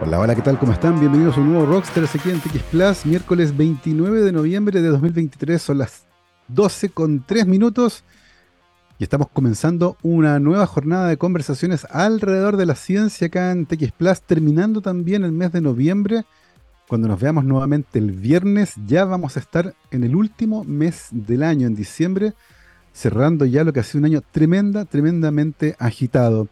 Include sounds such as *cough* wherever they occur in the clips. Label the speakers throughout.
Speaker 1: Hola, hola, ¿qué tal? ¿Cómo están? Bienvenidos a un nuevo Rockstars aquí en TX Plus, miércoles 29 de noviembre de 2023, son las 12 con 3 minutos y estamos comenzando una nueva jornada de conversaciones alrededor de la ciencia acá en TX Plus, terminando también el mes de noviembre. Cuando nos veamos nuevamente el viernes, ya vamos a estar en el último mes del año, en diciembre, cerrando ya lo que ha sido un año tremenda, tremendamente agitado.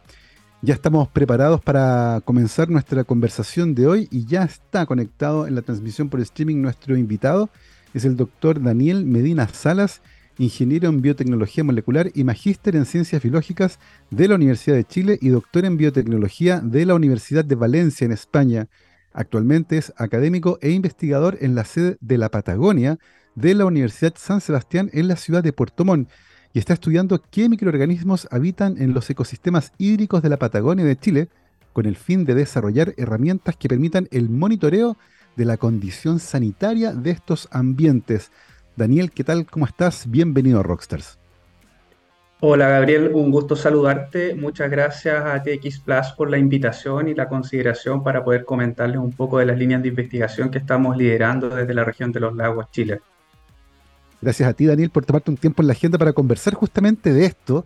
Speaker 1: Ya estamos preparados para comenzar nuestra conversación de hoy y ya está conectado en la transmisión por streaming nuestro invitado. Es el doctor Daniel Medina Salas, ingeniero en biotecnología molecular y magíster en ciencias biológicas de la Universidad de Chile y doctor en biotecnología de la Universidad de Valencia en España. Actualmente es académico e investigador en la sede de la Patagonia de la Universidad San Sebastián en la ciudad de Puerto Montt y está estudiando qué microorganismos habitan en los ecosistemas hídricos de la Patagonia de Chile con el fin de desarrollar herramientas que permitan el monitoreo de la condición sanitaria de estos ambientes. Daniel, ¿qué tal? ¿Cómo estás? Bienvenido a Rockstars.
Speaker 2: Hola Gabriel, un gusto saludarte. Muchas gracias a TX Plus por la invitación y la consideración para poder comentarles un poco de las líneas de investigación que estamos liderando desde la región de los lagos Chile.
Speaker 1: Gracias a ti, Daniel, por tomarte un tiempo en la agenda para conversar justamente de esto,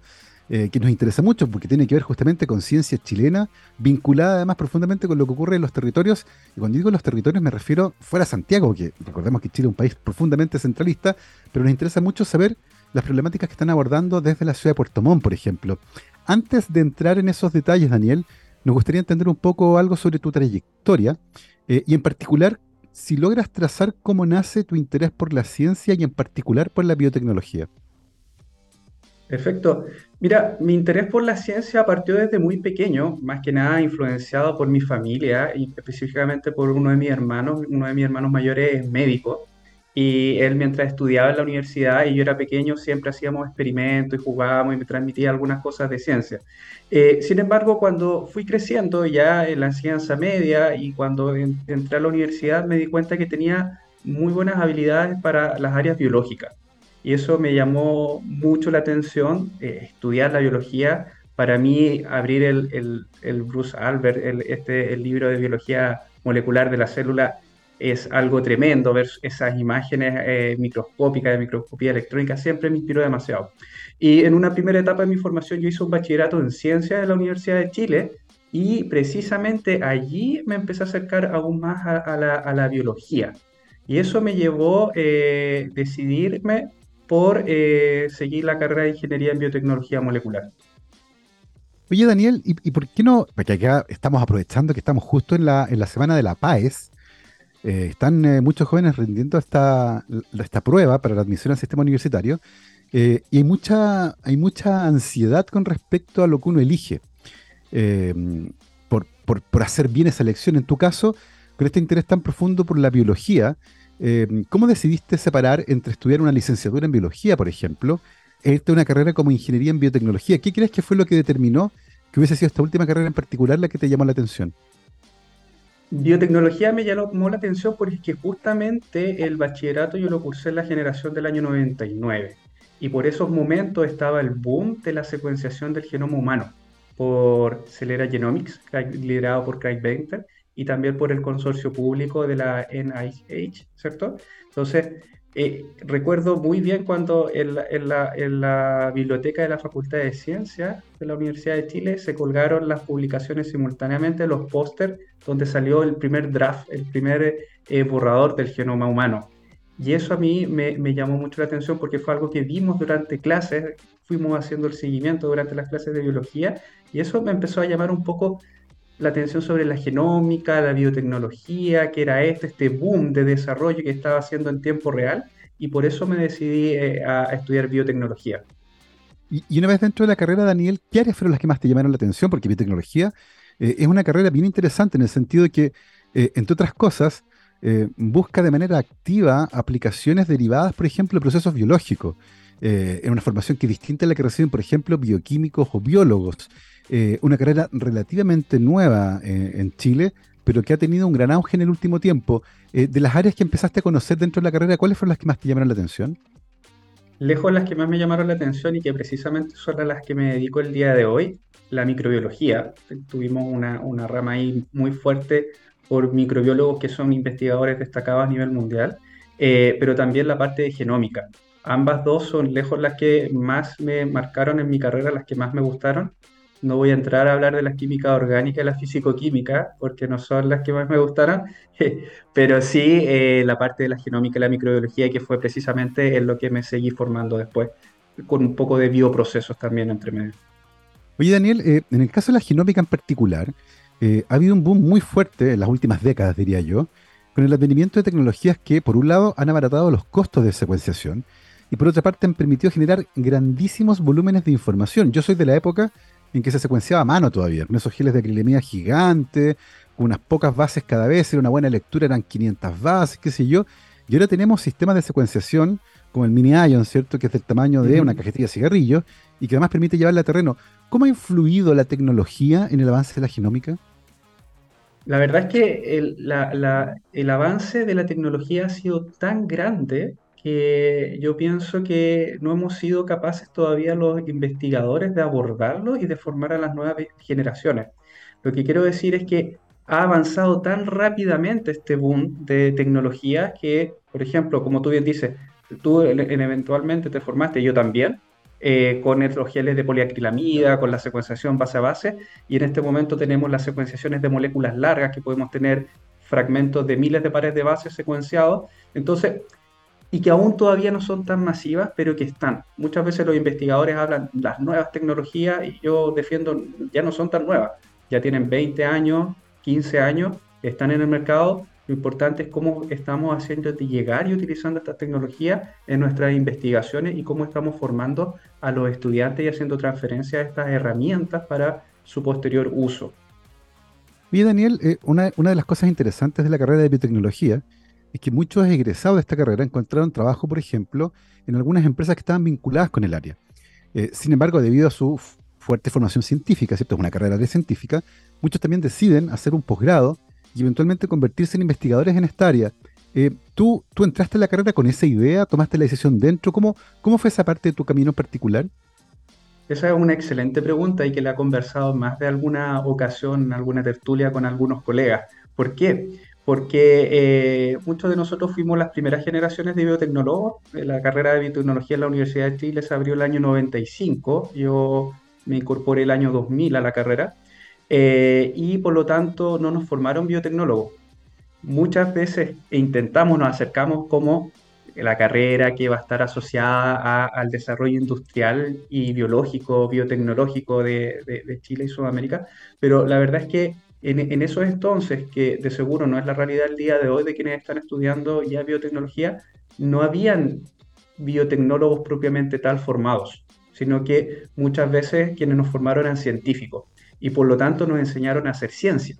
Speaker 1: eh, que nos interesa mucho porque tiene que ver justamente con ciencia chilena, vinculada además profundamente con lo que ocurre en los territorios. Y cuando digo los territorios me refiero fuera de Santiago, que recordemos que Chile es un país profundamente centralista, pero nos interesa mucho saber las problemáticas que están abordando desde la ciudad de Puerto Montt, por ejemplo. Antes de entrar en esos detalles, Daniel, nos gustaría entender un poco algo sobre tu trayectoria eh, y en particular si logras trazar cómo nace tu interés por la ciencia y en particular por la biotecnología.
Speaker 2: Perfecto. Mira, mi interés por la ciencia partió desde muy pequeño, más que nada influenciado por mi familia y específicamente por uno de mis hermanos. Uno de mis hermanos mayores es médico y él mientras estudiaba en la universidad y yo era pequeño siempre hacíamos experimentos y jugábamos y me transmitía algunas cosas de ciencia. Eh, sin embargo, cuando fui creciendo ya en la enseñanza media y cuando entré a la universidad me di cuenta que tenía muy buenas habilidades para las áreas biológicas. Y eso me llamó mucho la atención, eh, estudiar la biología. Para mí, abrir el, el, Bruce Albert, el, este, el libro de biología molecular de la célula, es algo tremendo ver esas imágenes eh, microscópicas, de microscopía electrónica, siempre me inspiró demasiado. Y en una primera etapa de mi formación yo hice un bachillerato en ciencias en la Universidad de Chile y precisamente allí me empecé a acercar aún más a, la, biología. Y eso me llevó a eh, decidirme por eh, seguir la carrera de ingeniería en biotecnología molecular.
Speaker 1: Oye, Daniel, ¿y, por qué no? Porque acá estamos aprovechando que estamos justo en la, en la semana de la PAES, eh, están eh, muchos jóvenes rindiendo esta, prueba para la admisión al sistema universitario eh, y hay mucha, hay mucha ansiedad con respecto a lo que uno elige por, por, hacer bien esa elección. En tu caso, con este interés tan profundo por la biología, ¿cómo decidiste separar entre estudiar una licenciatura en biología, por ejemplo, e irte a una carrera como ingeniería en biotecnología? ¿Qué crees que fue lo que determinó que hubiese sido esta última carrera en particular la que te llamó la atención?
Speaker 2: Biotecnología me llamó la atención porque justamente el bachillerato yo lo cursé en la generación del año 99 y por esos momentos estaba el boom de la secuenciación del genoma humano por Celera Genomics, liderado por Craig Venter, y también por el consorcio público de la NIH, ¿cierto? Entonces, eh, recuerdo muy bien cuando en la, biblioteca de la Facultad de Ciencias de la Universidad de Chile se colgaron las publicaciones simultáneamente, los póster donde salió el primer draft, el primer eh, borrador del genoma humano. Y eso a mí me, me, llamó mucho la atención porque fue algo que vimos durante clases, fuimos haciendo el seguimiento durante las clases de biología y eso me empezó a llamar un poco la atención sobre la genómica, la biotecnología, que era este, este boom de desarrollo que estaba haciendo en tiempo real, y por eso me decidí eh, a, estudiar biotecnología.
Speaker 1: Y, una vez dentro de la carrera, Daniel, ¿qué áreas fueron las que más te llamaron la atención? Porque biotecnología eh, es una carrera bien interesante en el sentido de que, eh, entre otras cosas, busca de manera activa aplicaciones derivadas, por ejemplo, de procesos biológicos. en una formación que es distinta a la que reciben, por ejemplo, bioquímicos o biólogos. Eh, una carrera relativamente nueva eh, en Chile, pero que ha tenido un gran auge en el último tiempo. Eh, de las áreas que empezaste a conocer dentro de la carrera, ¿cuáles fueron las que más te llamaron la atención?
Speaker 2: Lejos las que más me llamaron la atención y que precisamente son las que me dedico el día de hoy, la microbiología. Tuvimos una, una rama ahí muy fuerte por microbiólogos que son investigadores destacados a nivel mundial, pero también la parte de genómica. Ambas dos son lejos las que más me marcaron en mi carrera, las que más me gustaron. No voy a entrar a hablar de la química orgánica y la físico-química, porque no son las que más me gustaron, *laughs* pero sí eh, la parte de la genómica y la microbiología, que fue precisamente en lo que me seguí formando después, con un poco de bioprocesos también entre medio.
Speaker 1: Oye, Daniel, eh, en el caso de la genómica en particular, eh, ha habido un boom muy fuerte en las últimas décadas, diría yo, con el advenimiento de tecnologías que, por un lado, han abaratado los costos de secuenciación y, por otra parte, han permitido generar grandísimos volúmenes de información. Yo soy de la época en que se secuenciaba a mano todavía, con esos geles de acrilemia gigantes, con unas pocas bases cada vez, era una buena lectura, eran 500 bases, qué sé yo. Y ahora tenemos sistemas de secuenciación como el Mini Ion, ¿cierto? Que es del tamaño de una cajetilla de cigarrillos y que además permite llevarla a terreno. ¿Cómo ha influido la tecnología en el avance de la genómica?
Speaker 2: La verdad es que el, el avance de la tecnología ha sido tan grande que yo pienso que no hemos sido capaces todavía los investigadores de abordarlo y de formar a las nuevas generaciones. Lo que quiero decir es que ha avanzado tan rápidamente este boom de tecnología que, por ejemplo, como tú bien dices, tú eventualmente te formaste, yo también, eh, con los geles de poliacrilamida, con la secuenciación base a base, y en este momento tenemos las secuenciaciones de moléculas largas que podemos tener fragmentos de miles de pares de bases secuenciados. Entonces, y que aún todavía no son tan masivas, pero que están. Muchas veces los investigadores hablan de las nuevas tecnologías y yo defiendo, ya no son tan nuevas, ya tienen 20 años, 15 años, están en el mercado. Lo importante es cómo estamos haciendo de llegar y utilizando esta tecnología en nuestras investigaciones y cómo estamos formando a los estudiantes y haciendo transferencia de estas herramientas para su posterior uso.
Speaker 1: Bien, Daniel, eh, una, una de las cosas interesantes de la carrera de biotecnología es que muchos egresados de esta carrera encontraron trabajo, por ejemplo, en algunas empresas que estaban vinculadas con el área. Eh, sin embargo, debido a su fuerte formación científica, ¿cierto? Es una carrera de científica, muchos también deciden hacer un posgrado y eventualmente convertirse en investigadores en esta área. Eh, ¿tú, ¿Tú entraste en la carrera con esa idea? ¿Tomaste la decisión dentro? ¿Cómo, ¿Cómo fue esa parte de tu camino particular?
Speaker 2: Esa es una excelente pregunta y que la he conversado más de alguna ocasión, en alguna tertulia con algunos colegas. ¿Por qué? Porque eh, muchos de nosotros fuimos las primeras generaciones de biotecnólogos. La carrera de biotecnología en la Universidad de Chile se abrió el año 95, yo me incorporé el año 2000 a la carrera, eh, y por lo tanto no nos formaron biotecnólogos. Muchas veces intentamos, nos acercamos como la carrera que va a estar asociada al desarrollo industrial y biológico, biotecnológico de Chile y Sudamérica, pero la verdad es que en, esos entonces, que de seguro no es la realidad el día de hoy de quienes están estudiando ya biotecnología, no habían biotecnólogos propiamente tal formados, sino que muchas veces quienes nos formaron eran científicos y por lo tanto nos enseñaron a hacer ciencia.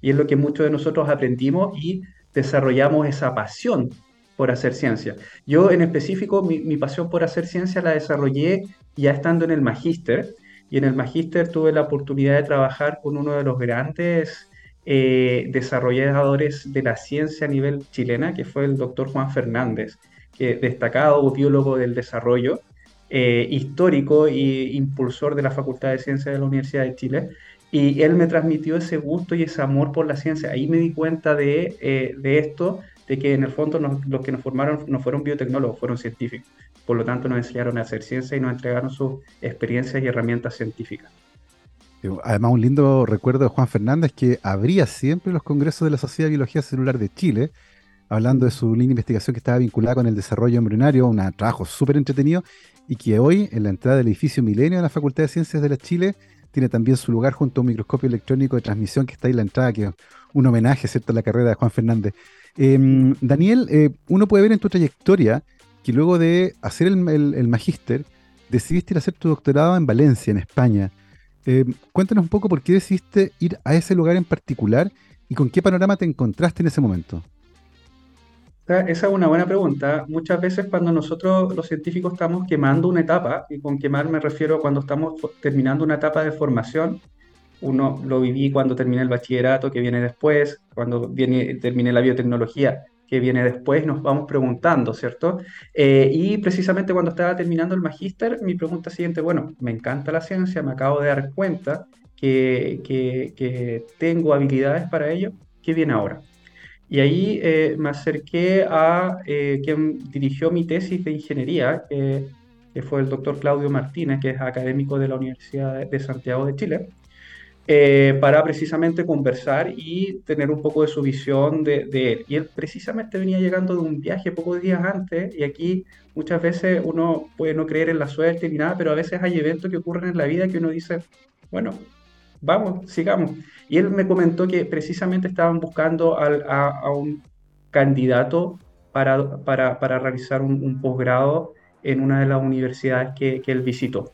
Speaker 2: Y es lo que muchos de nosotros aprendimos y desarrollamos esa pasión por hacer ciencia. Yo en específico mi, mi pasión por hacer ciencia la desarrollé ya estando en el magíster, y en el magíster tuve la oportunidad de trabajar con uno de los grandes eh, desarrolladores de la ciencia a nivel chilena, que fue el doctor Juan Fernández, que destacado biólogo del desarrollo, eh, histórico e impulsor de la Facultad de Ciencias de la Universidad de Chile. Y él me transmitió ese gusto y ese amor por la ciencia. Ahí me di cuenta de, eh, de esto, de que en el fondo los que nos formaron no fueron biotecnólogos, fueron científicos. Por lo tanto, nos enseñaron a hacer ciencia y nos entregaron sus experiencias y herramientas científicas.
Speaker 1: Además, un lindo recuerdo de Juan Fernández que abría siempre los congresos de la Sociedad de Biología Celular de Chile, hablando de su línea de investigación que estaba vinculada con el desarrollo embrionario, un trabajo súper entretenido, y que hoy, en la entrada del edificio Milenio de la Facultad de Ciencias de la Chile, tiene también su lugar junto a un microscopio electrónico de transmisión que está ahí en la entrada, que es un homenaje ¿cierto? a la carrera de Juan Fernández. Em, Daniel, eh, uno puede ver en tu trayectoria que luego de hacer el, magíster, decidiste ir a hacer tu doctorado en Valencia, en España. Eh, cuéntanos un poco por qué decidiste ir a ese lugar en particular y con qué panorama te encontraste en ese momento.
Speaker 2: Esa es una buena pregunta. Muchas veces cuando nosotros los científicos estamos quemando una etapa, y con quemar me refiero cuando estamos terminando una etapa de formación, uno lo viví cuando terminé el bachillerato que viene después, cuando viene, terminé la biotecnología, que viene después, nos vamos preguntando, ¿cierto? Eh, y precisamente cuando estaba terminando el magíster, mi pregunta siguiente, bueno, me encanta la ciencia, me acabo de dar cuenta que, tengo habilidades para ello, ¿qué viene ahora? Y ahí eh, me acerqué a quien dirigió mi tesis de ingeniería, que fue el doctor Claudio Martínez, que es académico de la Universidad de Santiago de Chile, eh, para precisamente conversar y tener un poco de su visión de, él. Y él precisamente venía llegando de un viaje pocos días antes y aquí muchas veces uno puede no creer en la suerte ni nada, pero a veces hay eventos que ocurren en la vida que uno dice, bueno, vamos, sigamos. Y él me comentó que precisamente estaban buscando a, un candidato para, para, realizar un, posgrado en una de las universidades que, que él visitó.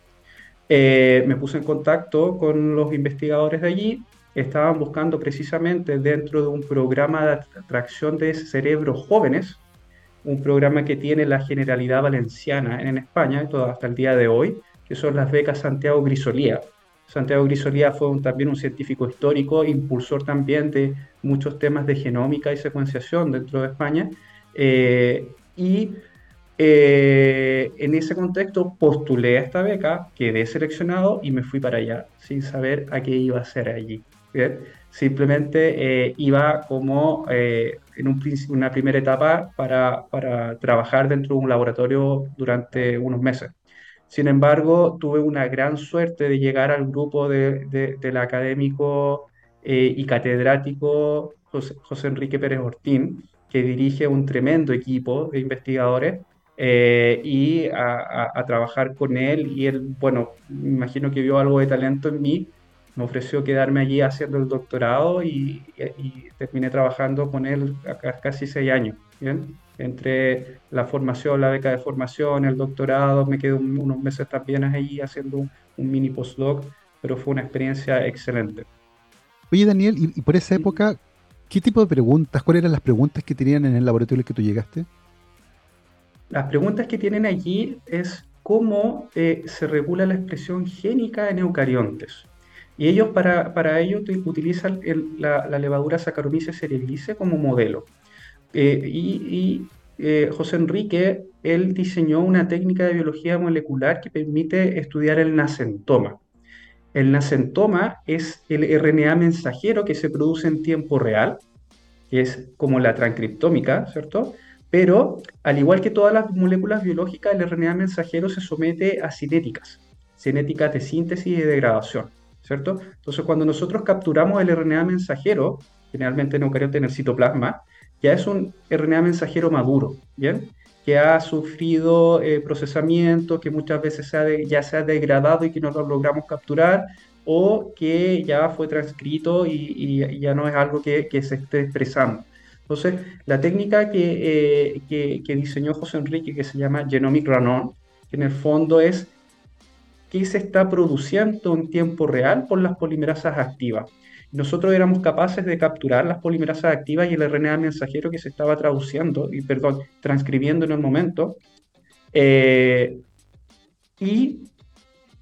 Speaker 2: Eh, me puse en contacto con los investigadores de allí. Estaban buscando precisamente dentro de un programa de atracción de cerebros jóvenes, un programa que tiene la Generalidad Valenciana en España, hasta el día de hoy, que son las becas Santiago Grisolía. Santiago Grisolía fue también un científico histórico, impulsor también de muchos temas de genómica y secuenciación dentro de España. Eh, y eh, en ese contexto postulé a esta beca, quedé seleccionado y me fui para allá sin saber a qué iba a hacer allí. Simplemente eh, iba como eh, en un, una primera etapa para, para, trabajar dentro de un laboratorio durante unos meses. Sin embargo, tuve una gran suerte de llegar al grupo de, del académico y catedrático José, José Enrique Pérez Ortín, que dirige un tremendo equipo de investigadores eh, y a, trabajar con él. Y él, bueno, me imagino que vio algo de talento en mí, me ofreció quedarme allí haciendo el doctorado y, terminé trabajando con él casi seis años. ¿bien? Entre la formación, la beca de formación, el doctorado, me quedé unos meses también allí haciendo un, mini postdoc, pero fue una experiencia excelente.
Speaker 1: Oye, Daniel, y, y por esa época, ¿qué tipo de preguntas, cuáles eran las preguntas que tenían en el laboratorio al que tú llegaste?
Speaker 2: Las preguntas que tienen allí es cómo eh, se regula la expresión génica en eucariontes. Y ellos para, para ello utilizan la, levadura Saccharomyces cerevisiae como modelo. Eh, y, eh, José Enrique, él diseñó una técnica de biología molecular que permite estudiar el nacentoma. El nacentoma es el RNA mensajero que se produce en tiempo real, que es como la transcriptómica, ¿cierto? Pero, al igual que todas las moléculas biológicas, el RNA mensajero se somete a cinéticas, cinéticas de síntesis y de degradación, ¿cierto? Entonces, cuando nosotros capturamos el RNA mensajero, generalmente en eucariote en citoplasma, ya es un RNA mensajero maduro, ¿bien? Que ha sufrido eh, procesamiento, que muchas veces ya se ha degradado y que no lo logramos capturar, o que ya fue transcrito y, ya no es algo que se esté expresando. Entonces, la técnica que, eh, que, diseñó José Enrique, que se llama Genomic Run-On, que en el fondo es qué se está produciendo en tiempo real por las polimerasas activas. Nosotros éramos capaces de capturar las polimerasas activas y el RNA mensajero que se estaba traduciendo, y perdón, transcribiendo en el momento, eh, y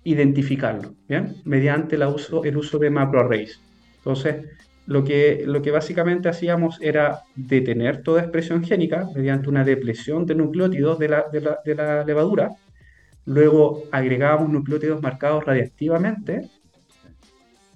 Speaker 2: identificarlo, ¿bien? Mediante el uso, el uso de macroarrays. Entonces, lo que, básicamente hacíamos era detener toda expresión génica mediante una depresión de nucleótidos de la, de la, levadura. Luego agregábamos nucleótidos marcados radiactivamente.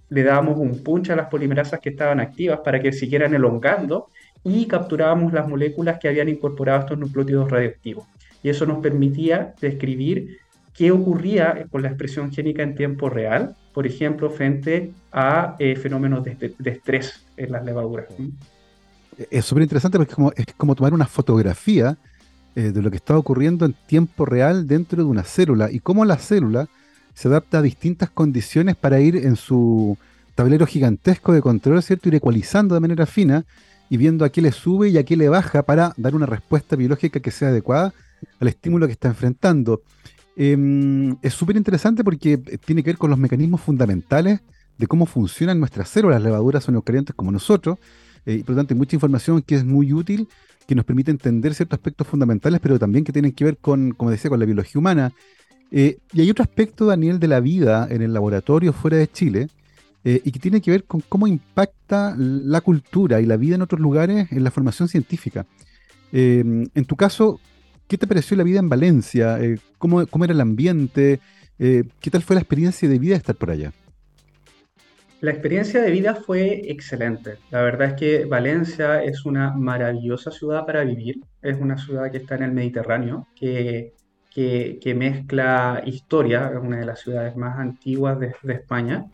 Speaker 2: Le dábamos un punch a las polimerasas que estaban activas para que siguieran elongando y capturábamos las moléculas que habían incorporado estos nucleótidos radioactivos. Y eso nos permitía describir qué ocurría con la expresión génica en tiempo real por ejemplo, frente a eh, fenómenos de, estrés en las levaduras.
Speaker 1: Es súper interesante porque es como, es como tomar una fotografía eh, de lo que está ocurriendo en tiempo real dentro de una célula y cómo la célula se adapta a distintas condiciones para ir en su tablero gigantesco de control, ¿cierto? Ir ecualizando de manera fina y viendo a qué le sube y a qué le baja para dar una respuesta biológica que sea adecuada al estímulo que está enfrentando. Em, es súper interesante porque eh, tiene que ver con los mecanismos fundamentales de cómo funcionan nuestras células. Las levaduras son eucariontes como nosotros, eh, y por lo tanto hay mucha información que es muy útil, que nos permite entender ciertos aspectos fundamentales, pero también que tienen que ver con, como decía, con la biología humana. Eh, y hay otro aspecto, Daniel, de la vida en el laboratorio fuera de Chile, y que tiene que ver con cómo impacta la cultura y la vida en otros lugares en la formación científica. en tu caso, ¿qué te pareció la vida en Valencia? ¿cómo, ¿cómo, era el ambiente? ¿Qué tal fue la experiencia de vida de estar por allá?
Speaker 2: La experiencia de vida fue excelente. La verdad es que Valencia es una maravillosa ciudad para vivir. Es una ciudad que está en el Mediterráneo, que, que, mezcla historia, es una de las ciudades más antiguas de, España.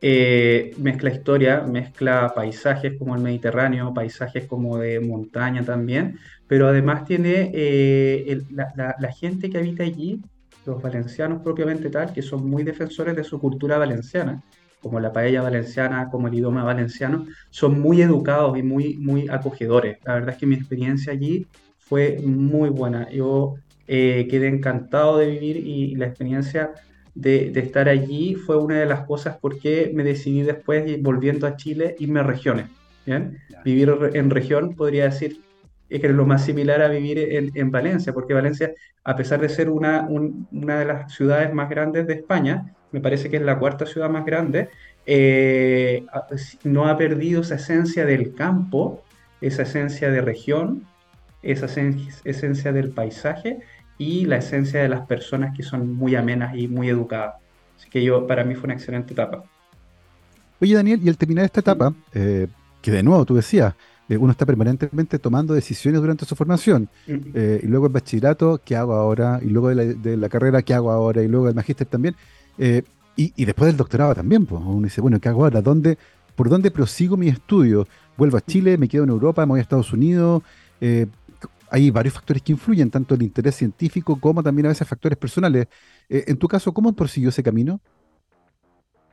Speaker 2: Eh, mezcla historia, mezcla paisajes como el Mediterráneo, paisajes como de montaña también, pero además tiene eh, la, la gente que habita allí, los valencianos propiamente tal, que son muy defensores de su cultura valenciana como la paella valenciana, como el idioma valenciano, son muy educados y muy, muy acogedores. La verdad es que mi experiencia allí fue muy buena. Yo eh, quedé encantado de vivir y la experiencia de, estar allí fue una de las cosas por qué me decidí después, volviendo a Chile, irme a regiones. ¿bien? Vivir en región podría decir que es lo más similar a vivir en, Valencia, porque Valencia, a pesar de ser una, una de las ciudades más grandes de España, me parece que es la cuarta ciudad más grande, eh, no ha perdido esa esencia del campo, esa esencia de región, esa esencia del paisaje y la esencia de las personas que son muy amenas y muy educadas. Así que yo, para mí fue una excelente etapa.
Speaker 1: Oye, Daniel, y al terminar esta etapa, eh, que de nuevo tú decías, eh, uno está permanentemente tomando decisiones durante su formación, y luego el bachillerato, ¿qué hago ahora? Y luego de la, de la carrera, ¿qué hago ahora? Y luego el magíster también. Eh, y, después del doctorado también, pues uno dice, bueno, ¿qué hago ahora? ¿Dónde, ¿Por dónde prosigo mi estudio? ¿Vuelvo a Chile? ¿Me quedo en Europa? ¿Me voy a Estados Unidos? Eh, hay varios factores que influyen, tanto el interés científico como también a veces factores personales. Eh, en tu caso, ¿cómo prosiguió ese camino?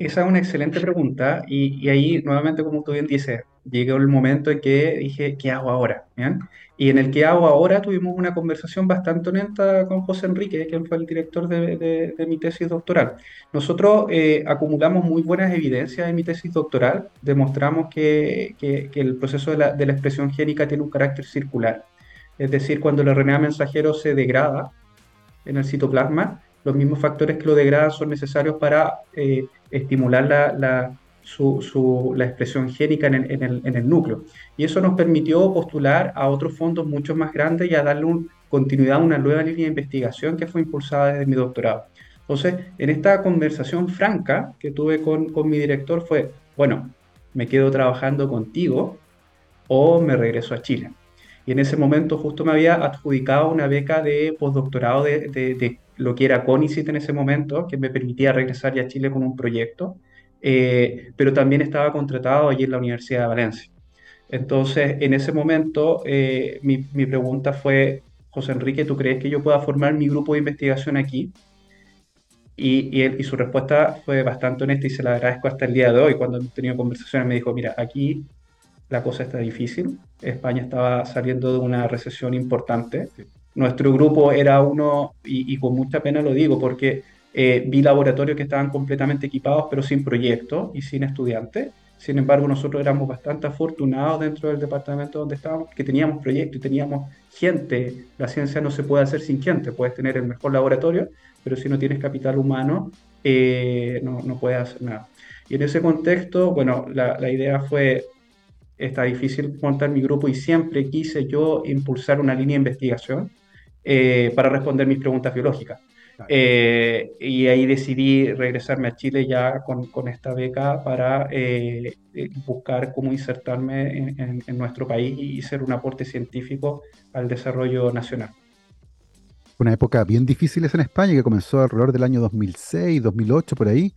Speaker 2: Esa es una excelente pregunta y, ahí nuevamente, como tú bien dices, llegó el momento en que dije, ¿qué hago ahora? Y en el que hago ahora tuvimos una conversación bastante honesta con José Enrique, quien fue el director de, mi tesis doctoral. Nosotros eh, acumulamos muy buenas evidencias en mi tesis doctoral, demostramos que, el proceso de la, de la, expresión génica tiene un carácter circular, es decir, cuando el RNA mensajero se degrada en el citoplasma, los mismos factores que lo degradan son necesarios para eh, estimular la, la, su, la, expresión génica en el, en, el, en el, núcleo. Y eso nos permitió postular a otros fondos mucho más grandes y a darle un, continuidad a una nueva línea de investigación que fue impulsada desde mi doctorado. Entonces, en esta conversación franca que tuve con, con mi director fue, bueno, me quedo trabajando contigo o me regreso a Chile. Y en ese momento justo me había adjudicado una beca de postdoctorado de, de, lo que era CONICIT en ese momento, que me permitía regresar ya a Chile con un proyecto, eh, pero también estaba contratado allí en la Universidad de Valencia. Entonces, en ese momento, eh, mi, mi, pregunta fue, José Enrique, ¿tú crees que yo pueda formar mi grupo de investigación aquí? Y, y, él, y, su respuesta fue bastante honesta y se la agradezco hasta el día de hoy. Cuando hemos tenido conversaciones me dijo, mira, aquí la cosa está difícil. España estaba saliendo de una recesión importante. Nuestro grupo era uno, y, con mucha pena lo digo, porque eh, vi laboratorios que estaban completamente equipados, pero sin proyectos y sin estudiantes. Sin embargo, nosotros éramos bastante afortunados dentro del departamento donde estábamos, que teníamos proyectos y teníamos gente. La ciencia no se puede hacer sin gente. Puedes tener el mejor laboratorio, pero si no tienes capital humano, eh, no, no, puedes hacer nada. Y en ese contexto, bueno, la, la idea fue está difícil montar mi grupo y siempre quise yo impulsar una línea de investigación eh, para responder mis preguntas biológicas. Eh, y ahí decidí regresarme a Chile ya con, con esta beca para eh, buscar cómo insertarme en, en, nuestro país y ser un aporte científico al desarrollo nacional.
Speaker 1: Una época bien difícil en España que comenzó alrededor del año 2006, 2008, por ahí,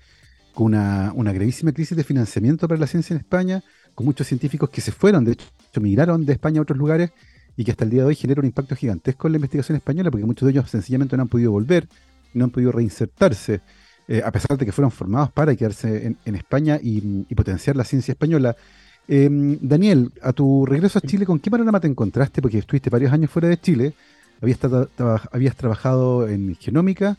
Speaker 1: con una, una gravísima crisis de financiamiento para la ciencia en España con muchos científicos que se fueron, de hecho, migraron de España a otros lugares y que hasta el día de hoy genera un impacto gigantesco en la investigación española, porque muchos de ellos sencillamente no han podido volver, no han podido reinsertarse, eh, a pesar de que fueron formados para quedarse en, España y, potenciar la ciencia española. Em, Daniel, a tu regreso a Chile, ¿con qué panorama te encontraste? Porque estuviste varios años fuera de Chile, habías, habías trabajado en genómica,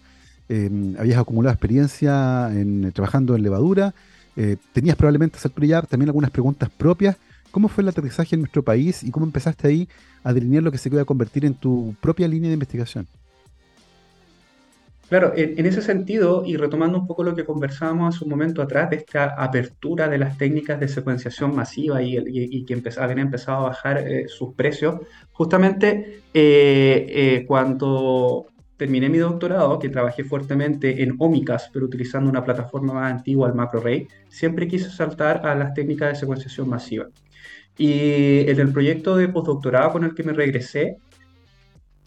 Speaker 1: em, habías acumulado experiencia en, trabajando en levadura, eh, tenías probablemente a esa también algunas preguntas propias. ¿Cómo fue el aterrizaje en nuestro país y cómo empezaste ahí a delinear lo que se iba a convertir en tu propia línea de investigación?
Speaker 2: Claro, en, ese sentido, y retomando un poco lo que conversábamos hace un momento atrás, de esta apertura de las técnicas de secuenciación masiva y, que habían empezado a bajar eh, sus precios, justamente eh, eh, cuando terminé mi doctorado, que trabajé fuertemente en ómicas, pero utilizando una plataforma más antigua, el MacroArray, siempre quise saltar a las técnicas de secuenciación masiva. Y en el proyecto de postdoctorado con el que me regresé,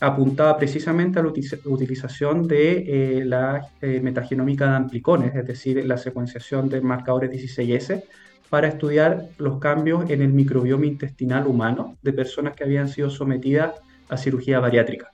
Speaker 2: apuntaba precisamente a la utilización de eh, la eh, metagenómica de amplicones, es decir, la secuenciación de marcadores 16S, para estudiar los cambios en el microbioma intestinal humano de personas que habían sido sometidas a cirugía bariátrica,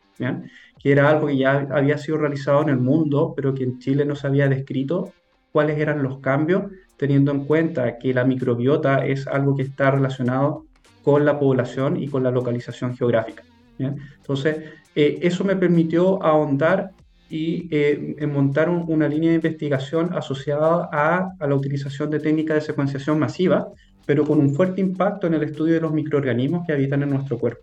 Speaker 2: que era algo que ya había sido realizado en el mundo, pero que en Chile no se había descrito cuáles eran los cambios, teniendo en cuenta que la microbiota es algo que está relacionado con la población y con la localización geográfica. Entonces, eh, eso me permitió ahondar y eh, montar un- una línea de investigación asociada a la utilización de técnicas de secuenciación masiva, pero con un fuerte impacto en el estudio de los microorganismos que habitan en nuestro cuerpo.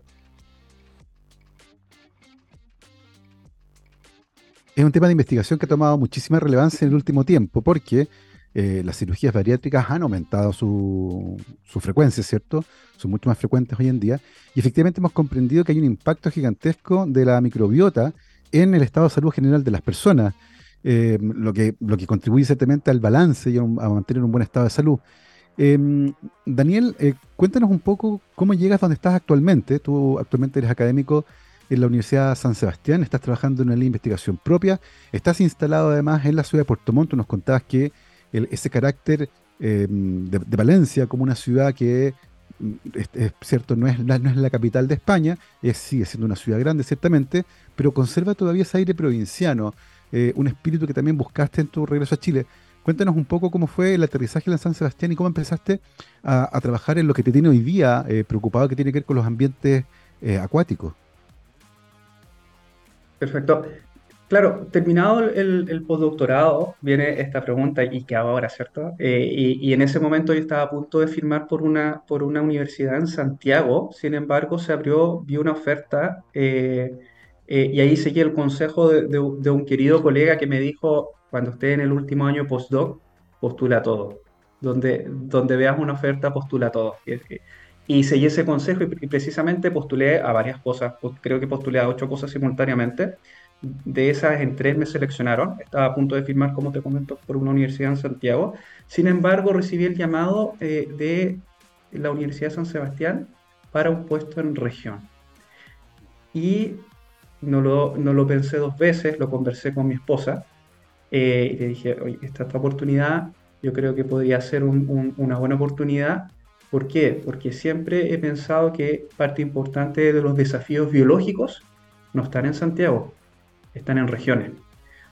Speaker 1: Es un tema de investigación que ha tomado muchísima relevancia en el último tiempo, porque eh, las cirugías bariátricas han aumentado su, frecuencia, ¿cierto? Son mucho más frecuentes hoy en día. Y efectivamente hemos comprendido que hay un impacto gigantesco de la microbiota en el estado de salud general de las personas, eh, lo que, contribuye ciertamente al balance y a mantener un buen estado de salud. Em, Daniel, eh, cuéntanos un poco cómo llegas donde estás actualmente. Tú actualmente eres académico en la Universidad San Sebastián, estás trabajando en una investigación propia, estás instalado además en la ciudad de Puerto Montt. Nos contabas que ese carácter em, de, Valencia como una ciudad que, mm, es, cierto, no es, la, capital de España, es, sigue siendo una ciudad grande ciertamente, pero conserva todavía ese aire provinciano, eh, un espíritu que también buscaste en tu regreso a Chile. Cuéntanos un poco cómo fue el aterrizaje en San Sebastián y cómo empezaste a, a trabajar en lo que te tiene hoy día eh, preocupado que tiene que ver con los ambientes eh, acuáticos.
Speaker 2: Perfecto. Claro, terminado el, postdoctorado, viene esta pregunta, ¿y qué hago ahora, cierto? Eh, y, en ese momento yo estaba a punto de firmar por una, por una universidad en Santiago, sin embargo, se abrió, vi una oferta eh, eh, y ahí seguí el consejo de, de un de un querido colega que me dijo, cuando esté en el último año postdoc, postula todo. Donde, donde veas una oferta, postula todo. Y, y seguí ese consejo y, y precisamente postulé a varias cosas, creo que postulé a ocho cosas simultáneamente. De esas, en tres me seleccionaron. Estaba a punto de firmar, como te comento, por una universidad en Santiago. Sin embargo, recibí el llamado eh, de la Universidad de San Sebastián para un puesto en región. Y no lo, no lo pensé dos veces, lo conversé con mi esposa eh, y le dije, oye, esta, esta oportunidad yo creo que podría ser un- un- una buena oportunidad. ¿Por qué? Porque siempre he pensado que parte importante de los desafíos biológicos no están en Santiago, están en regiones,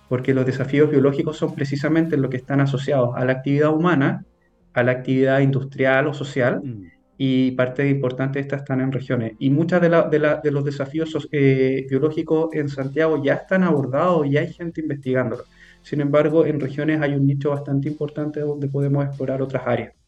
Speaker 2: porque los desafíos biológicos son precisamente lo que están asociados a la actividad humana, a la actividad industrial o social,
Speaker 1: Mm.
Speaker 2: y parte importante de estas están en regiones. Y muchos de, los desafíos eh, biológicos en Santiago ya están abordados y hay gente investigándolo. Sin embargo, en regiones hay un nicho bastante importante donde podemos explorar otras áreas.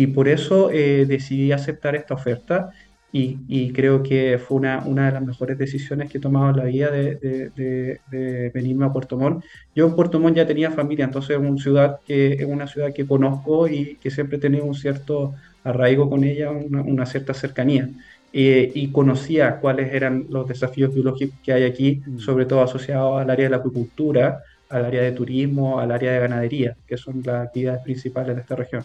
Speaker 2: Y por eso eh, decidí aceptar esta oferta y, y creo que fue una, una de las mejores decisiones que he tomado en la vida de, de- de- de venirme a Puerto Montt. Yo en Puerto Montt ya tenía familia, entonces es una ciudad que, es una ciudad que conozco y que siempre he tenido un cierto arraigo con ella, una, una cierta cercanía. Eh, y conocía cuáles eran los desafíos biológicos que hay aquí,
Speaker 1: Mm.
Speaker 2: sobre todo asociados al área de la acuicultura, al área de turismo, al área de ganadería, que son las actividades principales de esta región.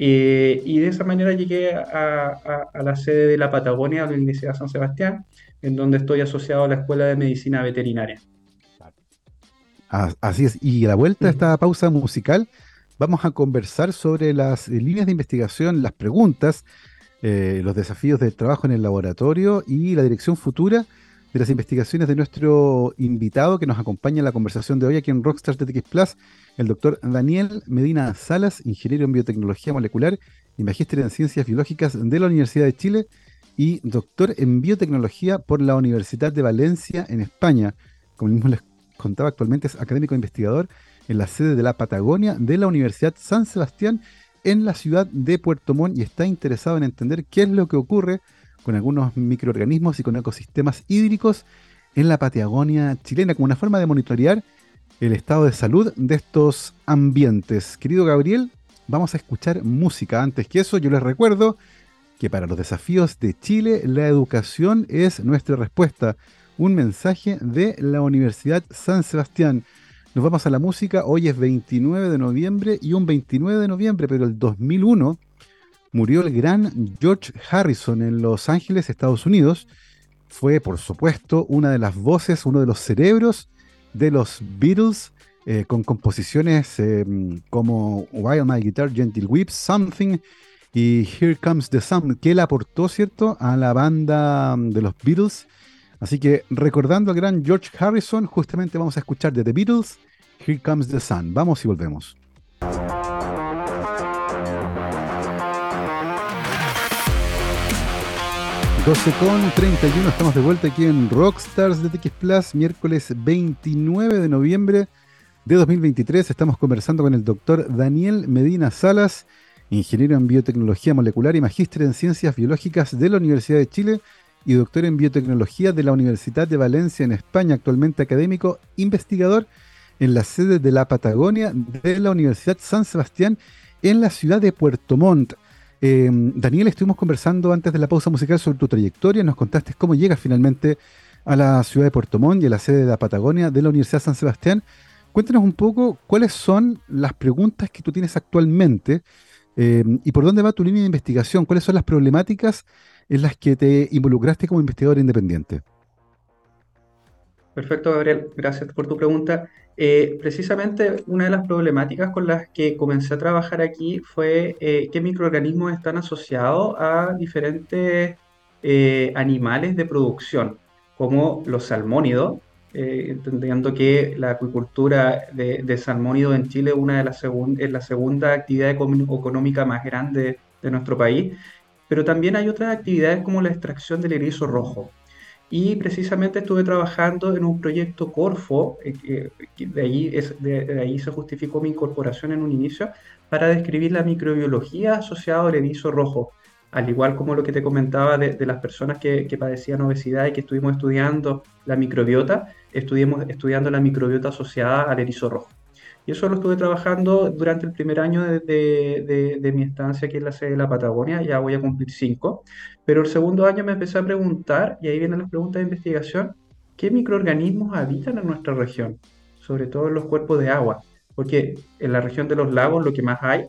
Speaker 2: Eh, y de esa manera llegué a, a- a la sede de la Patagonia, de la Universidad de San Sebastián, en donde estoy asociado a la Escuela de Medicina Veterinaria.
Speaker 1: A- Así es. Y a la vuelta de
Speaker 2: Ujú.
Speaker 1: esta pausa musical, vamos a conversar sobre las eh, líneas de investigación, las preguntas, eh, los desafíos del trabajo en el laboratorio y la dirección futura de las investigaciones de nuestro invitado que nos acompaña en la conversación de hoy aquí en Rockstars TX Plus, el doctor Daniel Medina Salas, ingeniero en biotecnología molecular y magíster en ciencias biológicas de la Universidad de Chile y doctor en biotecnología por la Universidad de Valencia en España. Como mismo les contaba, actualmente es académico investigador en la sede de la Patagonia de la Universidad San Sebastián en la ciudad de Puerto Montt y está interesado en entender qué es lo que ocurre con algunos microorganismos y con ecosistemas hídricos en la Patagonia chilena, como una forma de monitorear el estado de salud de estos ambientes. Querido Gabriel, vamos a escuchar música. Antes que eso, yo les recuerdo que para los desafíos de Chile, la educación es nuestra respuesta. Un mensaje de la Universidad San Sebastián. Nos vamos a la música. Hoy es 29 de noviembre y un 29 de noviembre, pero el 2001 murió el gran George Harrison en Los Ángeles, Estados Unidos. Fue, por supuesto, una de las voces, uno de los cerebros de los Beatles, eh, con composiciones eh, como While My Guitar Gentle Weeps, Something y Here Comes the Sun, que él aportó, ¿cierto?, a la banda de los Beatles. Así que recordando al gran George Harrison, justamente vamos a escuchar de The Beatles, Here Comes the Sun. Vamos y volvemos. 12 con 31, estamos de vuelta aquí en Rockstars de TX Plus, miércoles 29 de noviembre de 2023. Estamos conversando con el doctor Daniel Medina Salas, ingeniero en biotecnología molecular y magíster en ciencias biológicas de la Universidad de Chile y doctor en biotecnología de la Universidad de Valencia en España, actualmente académico investigador en la sede de la Patagonia de la Universidad San Sebastián en la ciudad de Puerto Montt. Em, Daniel, estuvimos conversando antes de la pausa musical sobre tu trayectoria, nos contaste cómo llegas finalmente a la ciudad de Puerto Montt y a la sede de la Patagonia de la Universidad San Sebastián. Cuéntanos un poco cuáles son las preguntas que tú tienes actualmente em, y por dónde va tu línea de investigación, cuáles son las problemáticas en las que te involucraste como investigador independiente.
Speaker 2: Perfecto, Gabriel. Gracias por tu pregunta. Eh, precisamente una de las problemáticas con las que comencé a trabajar aquí fue eh, qué microorganismos están asociados a diferentes eh, animales de producción, como los salmónidos, entendiendo que la acuicultura de, de salmónidos en Chile una de las es la segunda actividad económica más grande de nuestro país, pero también hay otras actividades como la extracción del erizo rojo y precisamente estuve trabajando en un proyecto Corfo, eh, de, ahí es, de, ahí se justificó mi incorporación en un inicio, para describir la microbiología asociada al erizo rojo, al igual como lo que te comentaba de, las personas que, que, padecían obesidad y que estuvimos estudiando la microbiota, estuvimos estudiando la microbiota asociada al erizo rojo. Y eso lo estuve trabajando durante el primer año de, mi estancia aquí en la sede de la Patagonia, ya voy a cumplir cinco. Pero el segundo año me empecé a preguntar, y ahí vienen las preguntas de investigación, ¿qué microorganismos habitan en nuestra región? Sobre todo en los cuerpos de agua. Porque en la región de los lagos lo que más hay,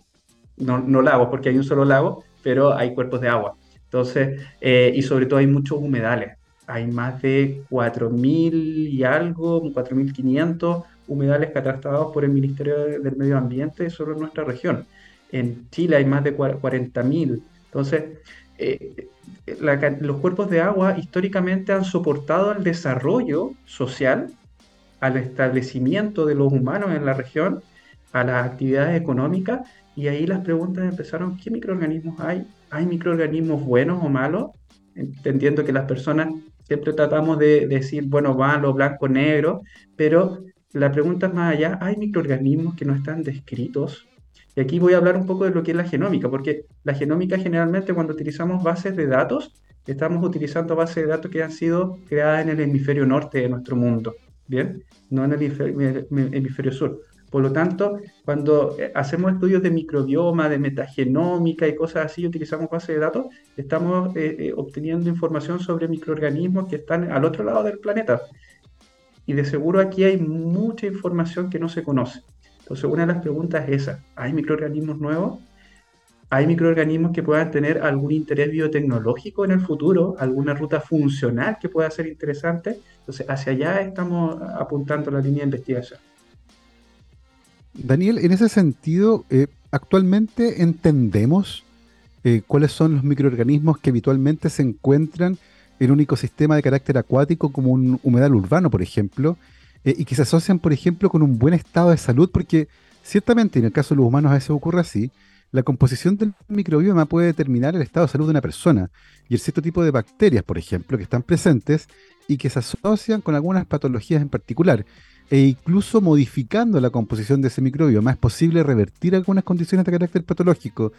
Speaker 2: no, lagos porque hay un solo lago, pero hay cuerpos de agua. Entonces, eh, y sobre todo hay muchos humedales. Hay más de 4.000 y algo, 4.500 humedales catastrados por el Ministerio del Medio Ambiente solo en nuestra región. En Chile hay más de 40.000. Entonces, eh, los cuerpos de agua históricamente han soportado el desarrollo social, al establecimiento de los humanos en la región, a las actividades económicas, y ahí las preguntas empezaron, ¿qué microorganismos hay? ¿Hay microorganismos buenos o malos? Entendiendo que las personas siempre tratamos de decir, bueno, malo, blanco, negro, pero la pregunta es más allá, ¿hay microorganismos que no están descritos? Y aquí voy a hablar un poco de lo que es la genómica, porque la genómica generalmente cuando utilizamos bases de datos, estamos utilizando bases de datos que han sido creadas en el hemisferio norte de nuestro mundo, ¿bien? No en el hemisferio, sur. Por lo tanto, cuando eh, hacemos estudios de microbioma, de metagenómica y cosas así, utilizamos bases de datos, estamos eh, eh, obteniendo información sobre microorganismos que están al otro lado del planeta y de seguro aquí hay mucha información que no se conoce. Entonces, una de las preguntas es esa. ¿Hay microorganismos nuevos? ¿Hay microorganismos que puedan tener algún interés biotecnológico en el futuro? ¿Alguna ruta funcional que pueda ser interesante? Entonces, hacia allá estamos apuntando la línea de investigación.
Speaker 1: Daniel, en ese sentido, eh, actualmente entendemos eh, cuáles son los microorganismos que habitualmente se encuentran en un ecosistema de carácter acuático como un humedal urbano, por ejemplo, eh, y que se asocian, por ejemplo, con un buen estado de salud, porque ciertamente en el caso de los humanos a veces ocurre así, la composición del microbioma puede determinar el estado de salud de una persona y el cierto tipo de bacterias, por ejemplo, que están presentes y que se asocian con algunas patologías en particular. E incluso modificando la composición de ese microbioma es posible revertir algunas condiciones de carácter patológico.